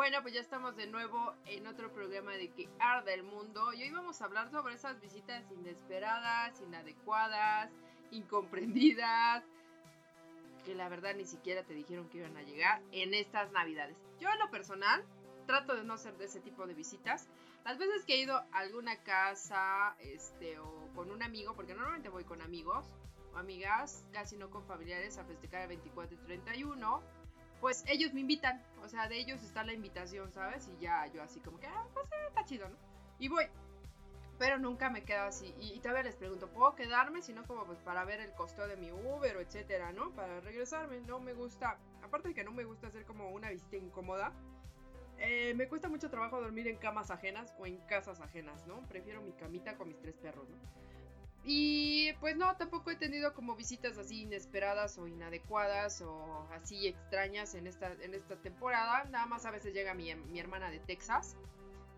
Bueno, pues ya estamos de nuevo en otro programa de que arde el mundo. Y hoy vamos a hablar sobre esas visitas inesperadas, inadecuadas, incomprendidas, que la verdad ni siquiera te dijeron que iban a llegar en estas navidades. Yo en lo personal trato de no ser de ese tipo de visitas. Las veces que he ido a alguna casa, este, o con un amigo, porque normalmente voy con amigos o amigas, casi no con familiares, a festejar el 24 y 31, pues ellos me invitan. O sea, de ellos está la invitación, ¿sabes? Y ya yo así como que, ah, pues está chido, ¿no? Y voy. Pero nunca me quedo así. Y, y, todavía les pregunto, ¿puedo quedarme? Si no, como pues para ver el costo de mi Uber o etcétera, ¿no? Para regresarme. No me gusta. Aparte de que no me gusta hacer como una visita incómoda. Eh, me cuesta mucho trabajo dormir en camas ajenas o en casas ajenas, ¿no? Prefiero mi camita con mis tres perros, ¿no? Y pues no, tampoco he tenido como visitas así inesperadas o inadecuadas o así extrañas en esta, en esta temporada. Nada más a veces llega mi, mi hermana de Texas.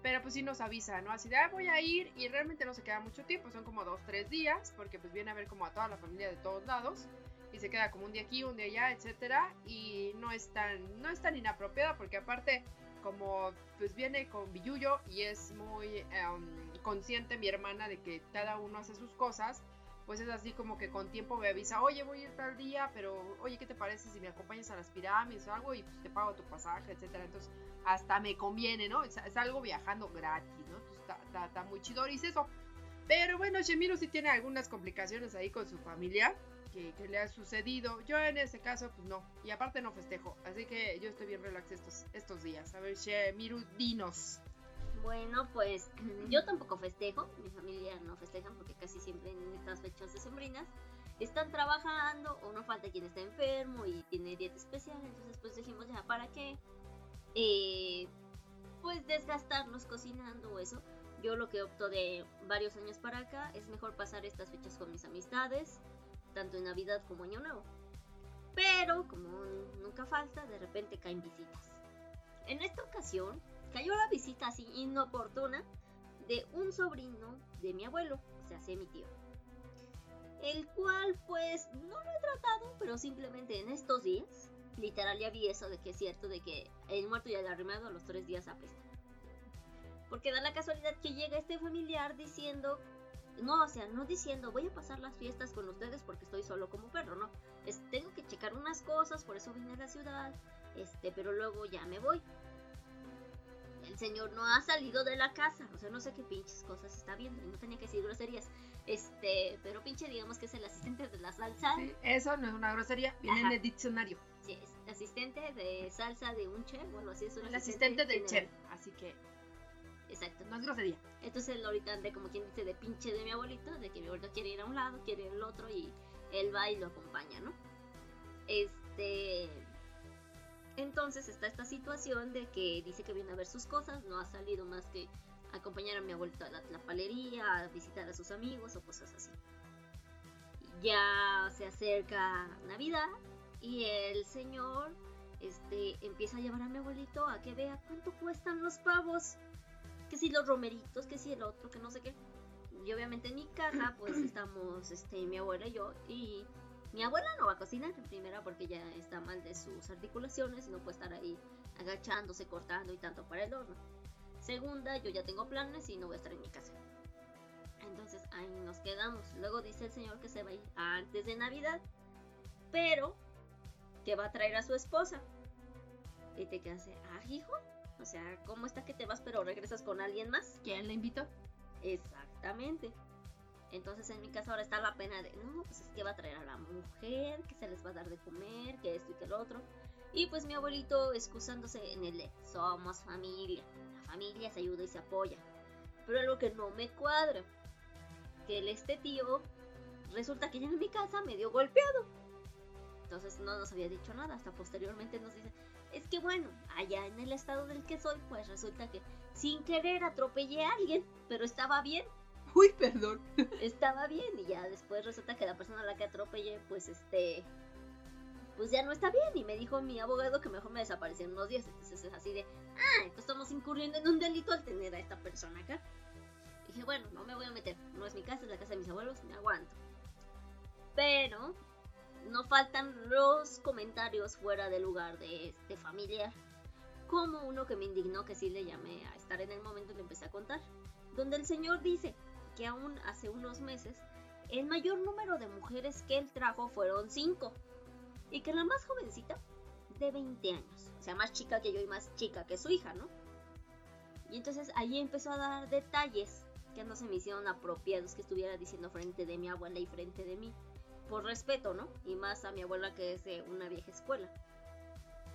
Pero pues sí nos avisa, ¿no? Así de, ah, voy a ir y realmente no se queda mucho tiempo, son como dos, tres días, porque pues viene a ver como a toda la familia de todos lados y se queda como un día aquí, un día allá, etcétera, y no es tan, no es tan inapropiada porque aparte como pues viene con Billuyo y es muy um, consciente mi hermana de que cada uno hace sus cosas, pues es así como que con tiempo me avisa, oye, voy a ir tal día, pero oye, ¿qué te parece si me acompañas a las pirámides o algo y pues, te pago tu pasaje, etcétera? Entonces, hasta me conviene, ¿no? Es, algo viajando gratis, ¿no? Entonces, está, está, muy chido eso. Pero bueno, Shemiro sí tiene algunas complicaciones ahí con su familia que, le ha sucedido. Yo en ese caso, pues no. Y aparte no festejo. Así que yo estoy bien relax estos, estos días. A ver, Shemiru, dinos. Bueno, pues yo tampoco festejo, mi familia no festeja porque casi siempre en estas fechas decembrinas están trabajando o no falta quien está enfermo y tiene dieta especial, entonces pues dijimos ya para qué, eh, pues desgastarnos cocinando o eso. Yo lo que opto de varios años para acá es mejor pasar estas fechas con mis amistades, tanto en Navidad como Año Nuevo. Pero como nunca falta, de repente caen visitas. En esta ocasión cayó la visita así inoportuna de un sobrino de mi abuelo, o sea, mi tío. El cual pues no lo he tratado, pero simplemente en estos días, literal ya vi eso de que es cierto de que el muerto le ha arrimado a los tres días apesta. Porque da la casualidad que llega este familiar diciendo, no, o sea, no diciendo voy a pasar las fiestas con ustedes porque estoy solo como perro, no. Es, tengo que checar unas cosas, por eso vine a la ciudad, este, pero luego ya me voy el señor no ha salido de la casa, o sea, no sé qué pinches cosas está viendo, y no tenía que decir groserías, este, pero pinche digamos que es el asistente de la salsa. Sí, eso no es una grosería, viene en el diccionario. Sí, es asistente de salsa de un chef, bueno, así es un El asistente, del chef, así que... Exacto. No es grosería. Entonces ahorita ande como quien dice de pinche de mi abuelito, de que mi abuelito quiere ir a un lado, quiere ir al otro y él va y lo acompaña, ¿no? Este, entonces está esta situación de que dice que viene a ver sus cosas, no ha salido más que acompañar a mi abuelita a la palería, a visitar a sus amigos o cosas así. Ya se acerca Navidad y el señor este, empieza a llevar a mi abuelito a que vea cuánto cuestan los pavos. Que si los romeritos, que si el otro, que no sé qué. Y obviamente en mi casa pues estamos este, mi abuela y yo y mi abuela no va a cocinar, primera porque ya está mal de sus articulaciones y no puede estar ahí agachándose, cortando y tanto para el horno. Segunda, yo ya tengo planes y no voy a estar en mi casa. Entonces ahí nos quedamos. Luego dice el señor que se va a ir antes de Navidad, pero que va a traer a su esposa. Y te quedas, ah, hijo, o sea, ¿cómo está que te vas pero regresas con alguien más? ¿Quién le invitó? Exactamente. Entonces en mi casa ahora está la pena de, no, pues es que va a traer a la mujer, que se les va a dar de comer, que esto y que lo otro. Y pues mi abuelito excusándose en el de, somos familia, la familia se ayuda y se apoya. Pero algo que no me cuadra, que el este tío resulta que ya en mi casa me dio golpeado. Entonces no nos había dicho nada, hasta posteriormente nos dice, es que bueno, allá en el estado del que soy, pues resulta que sin querer atropellé a alguien, pero estaba bien Uy, perdón. Estaba bien y ya después resulta que la persona a la que atropellé, pues este, pues ya no está bien. Y me dijo mi abogado que mejor me desaparecieron unos días. Entonces es así de, ah, entonces estamos incurriendo en un delito al tener a esta persona acá. Dije, bueno, no me voy a meter. No es mi casa, es la casa de mis abuelos, me aguanto. Pero no faltan los comentarios fuera del lugar de este familiar como uno que me indignó que sí le llamé a estar en el momento y le empecé a contar, donde el señor dice que aún hace unos meses el mayor número de mujeres que él trajo fueron cinco y que la más jovencita de 20 años, o sea, más chica que yo y más chica que su hija, ¿no? Y entonces allí empezó a dar detalles que no se me hicieron apropiados que estuviera diciendo frente de mi abuela y frente de mí. Por respeto, ¿no? Y más a mi abuela que es de una vieja escuela.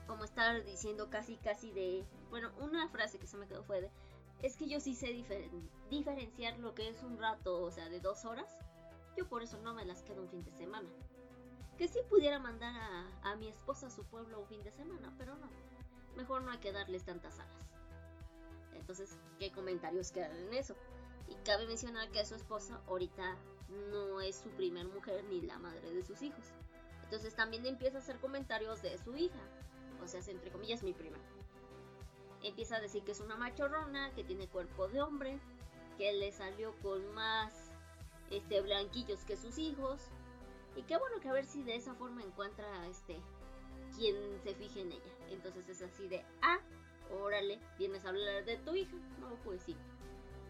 Como estar diciendo casi, casi de... Bueno, una frase que se me quedó fue de... Es que yo sí sé diferenciar lo que es un rato, o sea, de dos horas. Yo por eso no me las quedo un fin de semana. Que sí pudiera mandar a, a mi esposa a su pueblo un fin de semana, pero no. Mejor no hay que darles tantas alas. Entonces, ¿qué comentarios quedan en eso? Y cabe mencionar que su esposa ahorita no es su primer mujer ni la madre de sus hijos. Entonces también empieza a hacer comentarios de su hija. O sea, entre comillas, mi prima. Empieza a decir que es una machorrona, que tiene cuerpo de hombre, que le salió con más este blanquillos que sus hijos. Y qué bueno que a ver si de esa forma encuentra este quien se fije en ella. Entonces es así de, ah, órale, vienes a hablar de tu hija. No, pues sí.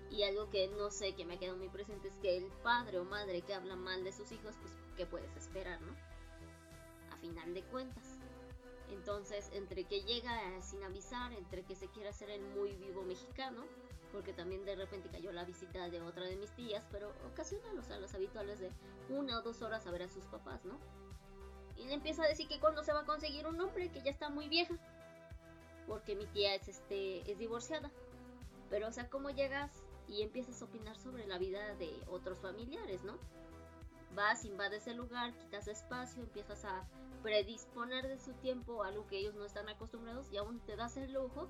Y algo que no sé, que me ha quedado muy presente es que el padre o madre que habla mal de sus hijos, pues, ¿qué puedes esperar, no? A final de cuentas. Entonces, entre que llega sin avisar, entre que se quiere hacer el muy vivo mexicano, porque también de repente cayó la visita de otra de mis tías, pero ocasional, o sea, los habituales de una o dos horas a ver a sus papás, ¿no? Y le empieza a decir que cuando se va a conseguir un hombre, que ya está muy vieja, porque mi tía es, este, es divorciada. Pero, o sea, ¿cómo llegas y empiezas a opinar sobre la vida de otros familiares, ¿no? Vas, invades el lugar, quitas espacio, empiezas a predisponer de su tiempo a algo que ellos no están acostumbrados y aún te das el lujo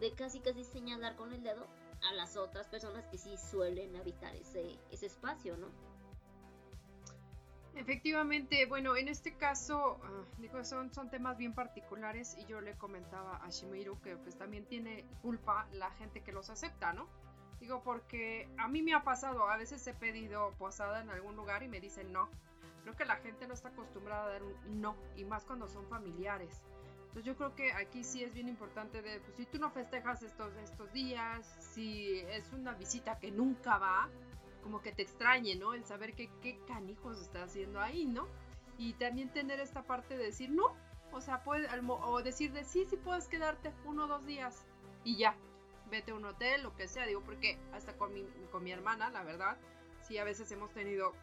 de casi casi señalar con el dedo a las otras personas que sí suelen habitar ese, ese espacio, ¿no? Efectivamente, bueno, en este caso, ah, digo, son, son temas bien particulares y yo le comentaba a Shimiru que pues también tiene culpa la gente que los acepta, ¿no? Digo, porque a mí me ha pasado, a veces he pedido posada en algún lugar y me dicen no. Creo que la gente no está acostumbrada a dar un no, y más cuando son familiares. Entonces yo creo que aquí sí es bien importante de, pues si tú no festejas estos, estos días, si es una visita que nunca va, como que te extrañe, ¿no? El saber que, qué canijos está haciendo ahí, ¿no? Y también tener esta parte de decir no, o sea, puede, o decir de sí, sí puedes quedarte uno o dos días y ya, vete a un hotel, lo que sea, digo, porque hasta con mi, con mi hermana, la verdad, sí a veces hemos tenido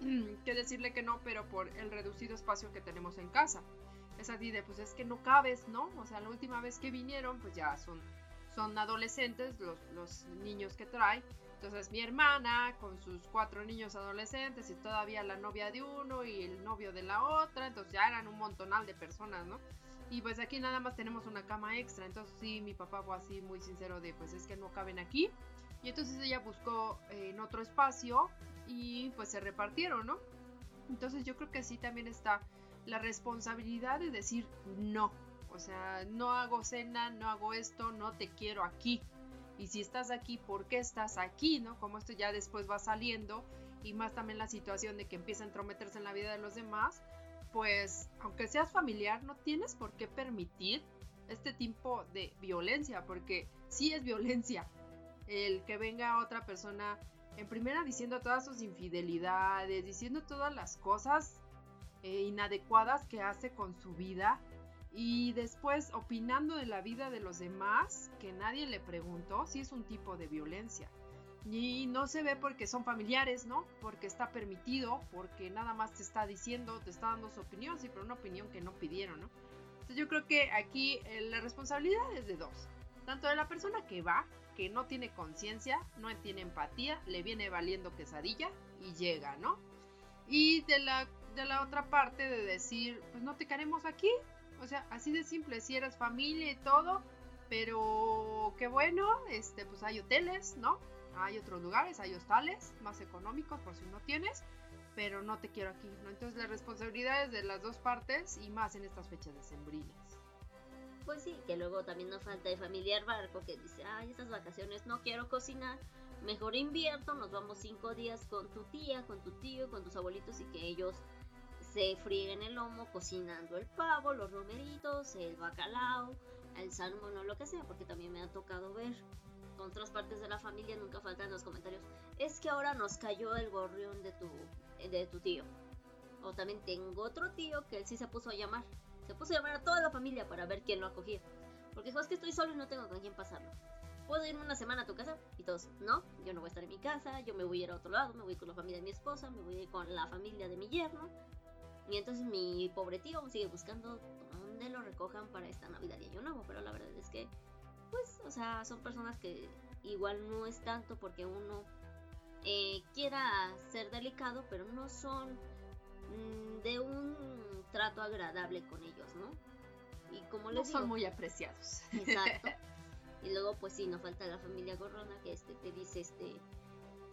que decirle que no, pero por el reducido espacio que tenemos en casa. Es así de, pues es que no cabes, ¿no? O sea, la última vez que vinieron, pues ya son, son adolescentes los, los niños que trae entonces mi hermana con sus cuatro niños adolescentes y todavía la novia de uno y el novio de la otra, entonces ya eran un montonal de personas, ¿no? Y pues aquí nada más tenemos una cama extra, entonces sí, mi papá fue así muy sincero de pues es que no caben aquí. Y entonces ella buscó eh, en otro espacio y pues se repartieron, ¿no? Entonces yo creo que sí también está la responsabilidad de decir no. O sea, no hago cena, no hago esto, no te quiero aquí y si estás aquí, ¿por qué estás aquí? ¿no? Como esto ya después va saliendo y más también la situación de que empieza a entrometerse en la vida de los demás, pues aunque seas familiar, no tienes por qué permitir este tipo de violencia, porque sí es violencia el que venga otra persona en primera diciendo todas sus infidelidades, diciendo todas las cosas eh, inadecuadas que hace con su vida y después opinando de la vida de los demás que nadie le preguntó si es un tipo de violencia. Y no se ve porque son familiares, ¿no? Porque está permitido, porque nada más te está diciendo, te está dando su opinión, sí, pero una opinión que no pidieron, ¿no? Entonces yo creo que aquí eh, la responsabilidad es de dos. Tanto de la persona que va, que no tiene conciencia, no tiene empatía, le viene valiendo quesadilla y llega, ¿no? Y de la, de la otra parte de decir, pues no te queremos aquí, o sea, así de simple, si eres familia y todo, pero qué bueno, este, pues hay hoteles, ¿no? Hay otros lugares, hay hostales más económicos por si no tienes, pero no te quiero aquí, ¿no? Entonces la responsabilidad es de las dos partes y más en estas fechas decembrinas. Pues sí, que luego también nos falta el familiar barco que dice, ay, estas vacaciones no quiero cocinar, mejor invierto, nos vamos cinco días con tu tía, con tu tío, con tus abuelitos y que ellos se frieguen el lomo cocinando el pavo, los romeritos, el bacalao, el salmón o lo que sea, porque también me ha tocado ver con otras partes de la familia, nunca faltan los comentarios, es que ahora nos cayó el gorrión de tu, de tu tío. O también tengo otro tío que él sí se puso a llamar, se puso a llamar a toda la familia para ver quién lo acogía. Porque es que estoy solo y no tengo con quién pasarlo. ¿Puedo irme una semana a tu casa? Y todos, no, yo no voy a estar en mi casa, yo me voy a ir a otro lado, me voy con la familia de mi esposa, me voy a ir con la familia de mi yerno. Y entonces mi pobre tío sigue buscando dónde lo recojan para esta Navidad y Año Nuevo. Pero la verdad es que, pues, o sea, son personas que igual no es tanto porque uno eh, quiera ser delicado, pero no son mm, de un trato agradable con ellos, ¿no? Y como les no son muy apreciados. Exacto. Y luego, pues sí, nos falta la familia Gorrona que este te dice, este,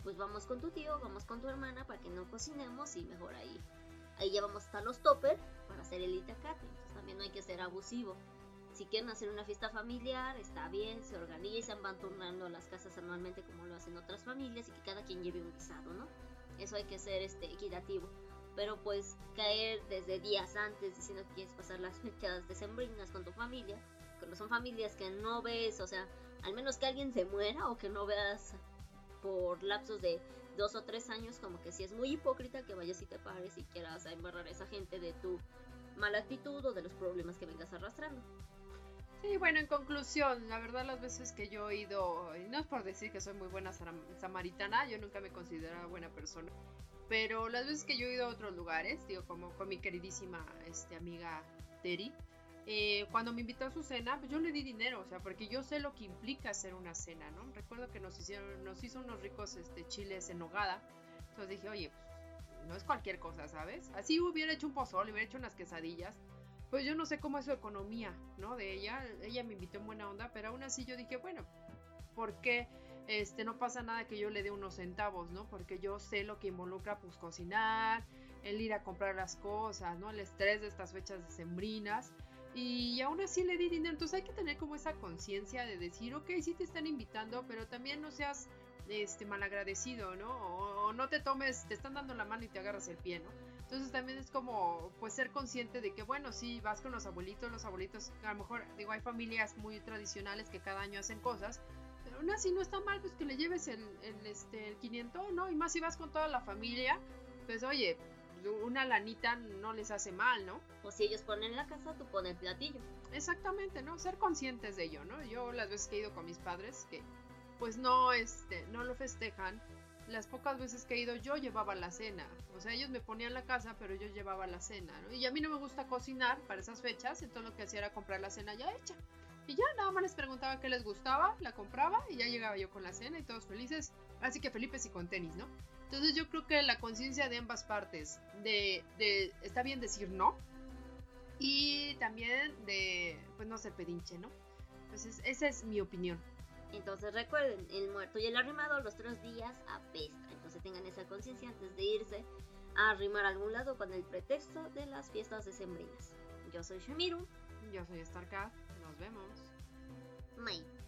pues vamos con tu tío, vamos con tu hermana para que no cocinemos y mejor ahí. Ahí ya vamos hasta los topper para hacer el itacate. Entonces también no hay que ser abusivo. Si quieren hacer una fiesta familiar, está bien, se organizan, van turnando las casas anualmente como lo hacen otras familias y que cada quien lleve un guisado, ¿no? Eso hay que ser este, equitativo. Pero pues caer desde días antes diciendo que quieres pasar las fechas decembrinas con tu familia, son familias que no ves, o sea, al menos que alguien se muera o que no veas por lapsos de dos o tres años, como que si es muy hipócrita que vayas y te pares y quieras embarrar a esa gente de tu mala actitud o de los problemas que vengas arrastrando. Sí, bueno, en conclusión, la verdad las veces que yo he ido, y no es por decir que soy muy buena samaritana, yo nunca me considero buena persona, pero las veces que yo he ido a otros lugares, digo, como con mi queridísima este, amiga Terry, eh, cuando me invitó a su cena, pues yo le di dinero, o sea, porque yo sé lo que implica hacer una cena, ¿no? Recuerdo que nos hicieron, nos hizo unos ricos este, chiles en nogada. Entonces dije, oye, pues, no es cualquier cosa, ¿sabes? Así hubiera hecho un pozole, hubiera hecho unas quesadillas. Pues yo no sé cómo es su economía, ¿no? De ella. Ella me invitó en buena onda, pero aún así yo dije, bueno, ¿por qué este, no pasa nada que yo le dé unos centavos, ¿no? Porque yo sé lo que involucra, pues, cocinar, el ir a comprar las cosas, ¿no? El estrés de estas fechas decembrinas. Y aún así le di dinero. Entonces hay que tener como esa conciencia de decir, ok, sí te están invitando, pero también no seas este malagradecido, ¿no? O, no te tomes, te están dando la mano y te agarras el pie, ¿no? Entonces también es como pues ser consciente de que bueno, sí, vas con los abuelitos, los abuelitos, a lo mejor, digo, hay familias muy tradicionales que cada año hacen cosas, pero aún así no está mal pues que le lleves el, el, este, el 500, ¿no? Y más si vas con toda la familia, pues oye, una lanita no les hace mal, ¿no? O si ellos ponen la casa, tú pones el platillo. Exactamente, ¿no? Ser conscientes de ello, ¿no? Yo las veces que he ido con mis padres, que pues no, este, no lo festejan, las pocas veces que he ido yo llevaba la cena. O sea, ellos me ponían la casa, pero yo llevaba la cena, ¿no? Y a mí no me gusta cocinar para esas fechas, entonces lo que hacía era comprar la cena ya hecha. Y ya nada más les preguntaba qué les gustaba, la compraba y ya llegaba yo con la cena y todos felices. Así que Felipe sí con tenis, ¿no? Entonces yo creo que la conciencia de ambas partes, de, de, está bien decir no, y también de, pues no ser pedinche, ¿no? Entonces esa es mi opinión. Entonces recuerden, el muerto y el arrimado los tres días apesta. Entonces tengan esa conciencia antes de irse a arrimar a algún lado con el pretexto de las fiestas decembrinas. Yo soy Shamiru. Yo soy Starcat. Nos vemos. Bye.